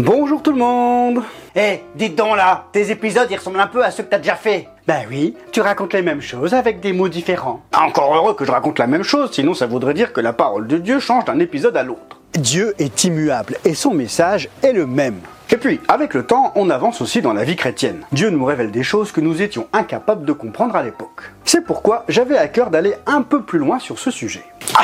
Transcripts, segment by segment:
Bonjour tout le monde Eh, dites donc là, tes épisodes ils ressemblent un peu à ceux que t'as déjà fait. Ben oui, tu racontes les mêmes choses avec des mots différents. Encore heureux que je raconte la même chose, sinon ça voudrait dire que la parole de Dieu change d'un épisode à l'autre. Dieu est immuable et son message est le même. Et puis, avec le temps, on avance aussi dans la vie chrétienne. Dieu nous révèle des choses que nous étions incapables de comprendre à l'époque. C'est pourquoi j'avais à cœur d'aller un peu plus loin sur ce sujet. Ah,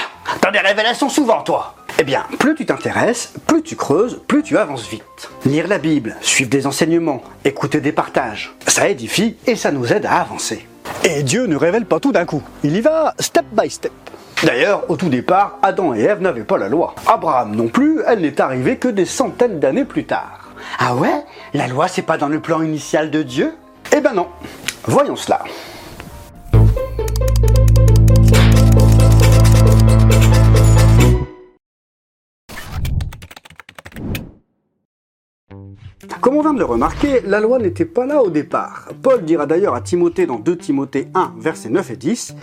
des révélations souvent toi. Eh bien, plus tu t'intéresses, plus tu creuses, plus tu avances vite. Lire la Bible, suivre des enseignements, écouter des partages, ça édifie et ça nous aide à avancer. Et Dieu ne révèle pas tout d'un coup, il y va step by step. D'ailleurs, au tout départ, Adam et Ève n'avaient pas la loi. Abraham non plus, elle n'est arrivée que des centaines d'années plus tard. Ah ouais? La loi c'est pas dans le plan initial de Dieu? Eh ben non. Voyons cela. Comme on vient de le remarquer, la loi n'était pas là au départ. Paul dira d'ailleurs à Timothée dans 2 Timothée 1, versets 9 et 10,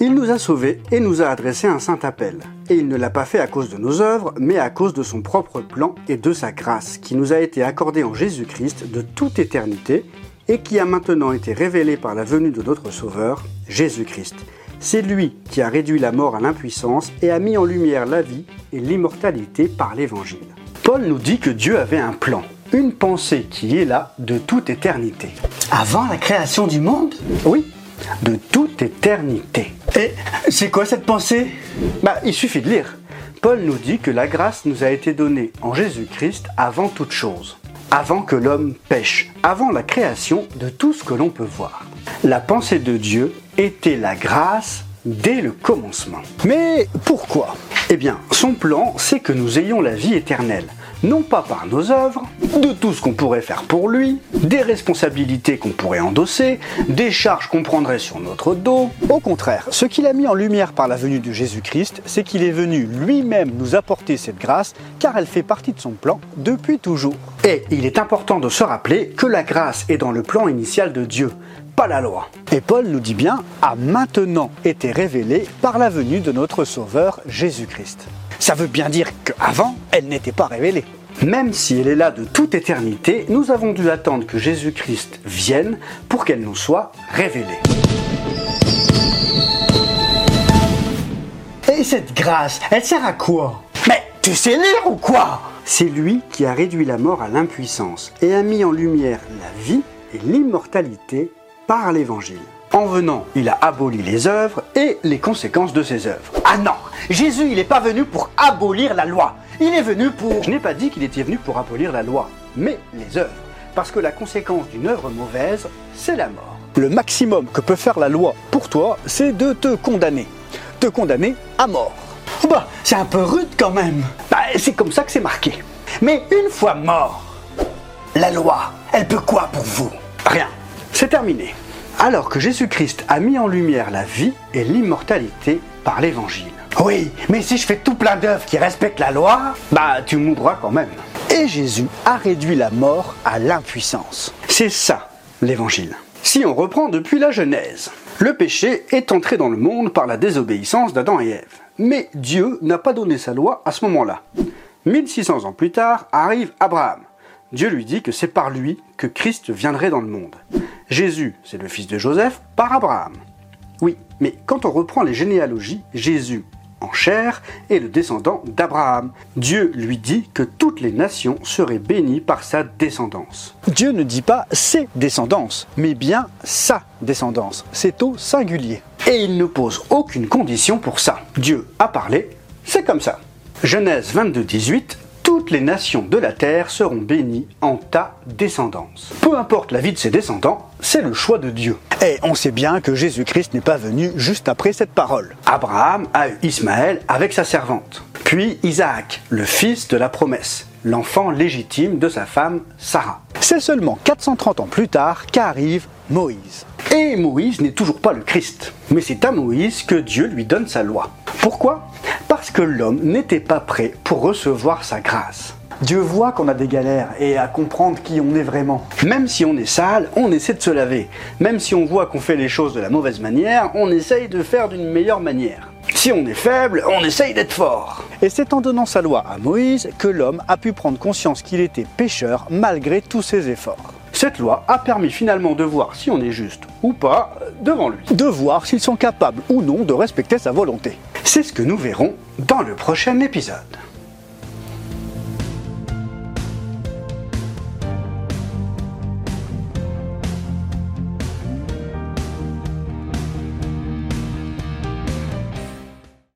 Il nous a sauvés et nous a adressé un saint appel. Et il ne l'a pas fait à cause de nos œuvres, mais à cause de son propre plan et de sa grâce, qui nous a été accordée en Jésus-Christ de toute éternité, et qui a maintenant été révélée par la venue de notre Sauveur, Jésus-Christ. C'est lui qui a réduit la mort à l'impuissance et a mis en lumière la vie et l'immortalité par l'Évangile. Paul nous dit que Dieu avait un plan, une pensée qui est là de toute éternité. Avant la création du monde? Oui, de toute éternité. Et c'est quoi cette pensée? Bah, il suffit de lire. Paul nous dit que la grâce nous a été donnée en Jésus-Christ avant toute chose, avant que l'homme pêche, avant la création de tout ce que l'on peut voir. La pensée de Dieu était la grâce dès le commencement. Mais pourquoi? Eh bien, son plan, c'est que nous ayons la vie éternelle non pas par nos œuvres, de tout ce qu'on pourrait faire pour lui, des responsabilités qu'on pourrait endosser, des charges qu'on prendrait sur notre dos. Au contraire, ce qu'il a mis en lumière par la venue de Jésus-Christ, c'est qu'il est venu lui-même nous apporter cette grâce, car elle fait partie de son plan depuis toujours. Et il est important de se rappeler que la grâce est dans le plan initial de Dieu, pas la loi. Et Paul nous dit bien, a maintenant été révélée par la venue de notre Sauveur Jésus-Christ. Ça veut bien dire qu'avant, elle n'était pas révélée. Même si elle est là de toute éternité, nous avons dû attendre que Jésus-Christ vienne pour qu'elle nous soit révélée. Et cette grâce, elle sert à quoi? Mais tu sais lire ou quoi? C'est lui qui a réduit la mort à l'impuissance et a mis en lumière la vie et l'immortalité par l'évangile. En venant, il a aboli les œuvres et les conséquences de ces œuvres. Ah non Jésus, il n'est pas venu pour abolir la loi. Il est venu pour... Je n'ai pas dit qu'il était venu pour abolir la loi, mais les œuvres. Parce que la conséquence d'une œuvre mauvaise, c'est la mort. Le maximum que peut faire la loi pour toi, c'est de te condamner. Te condamner à mort. Bah, c'est un peu rude quand même. Bah, c'est comme ça que c'est marqué. Mais une fois mort, la loi, elle peut quoi pour vous? Rien. C'est terminé. Alors que Jésus-Christ a mis en lumière la vie et l'immortalité par l'évangile. Oui, mais si je fais tout plein d'œuvres qui respectent la loi, bah tu mourras quand même. Et Jésus a réduit la mort à l'impuissance. C'est ça, l'évangile. Si on reprend depuis la Genèse, le péché est entré dans le monde par la désobéissance d'Adam et Ève. Mais Dieu n'a pas donné sa loi à ce moment-là. 1600 ans plus tard arrive Abraham. Dieu lui dit que c'est par lui que Christ viendrait dans le monde. Jésus, c'est le fils de Joseph par Abraham. Oui, mais quand on reprend les généalogies, Jésus en chair est le descendant d'Abraham. Dieu lui dit que toutes les nations seraient bénies par sa descendance. Dieu ne dit pas ses descendances, mais bien sa descendance. C'est au singulier. Et il ne pose aucune condition pour ça. Dieu a parlé, c'est comme ça. Genèse 22, 18, toutes les nations de la terre seront bénies en ta descendance. Peu importe la vie de ses descendants, c'est le choix de Dieu. Et on sait bien que Jésus-Christ n'est pas venu juste après cette parole. Abraham a eu Ismaël avec sa servante, puis Isaac, le fils de la promesse, l'enfant légitime de sa femme Sarah. C'est seulement 430 ans plus tard qu'arrive Moïse. Et Moïse n'est toujours pas le Christ, mais c'est à Moïse que Dieu lui donne sa loi. Pourquoi Parce que l'homme n'était pas prêt pour recevoir sa grâce. Dieu voit qu'on a des galères et à comprendre qui on est vraiment. Même si on est sale, on essaie de se laver. Même si on voit qu'on fait les choses de la mauvaise manière, on essaye de faire d'une meilleure manière. Si on est faible, on essaye d'être fort. Et c'est en donnant sa loi à Moïse que l'homme a pu prendre conscience qu'il était pécheur malgré tous ses efforts. Cette loi a permis finalement de voir si on est juste ou pas devant lui. De voir s'ils sont capables ou non de respecter sa volonté. C'est ce que nous verrons dans le prochain épisode.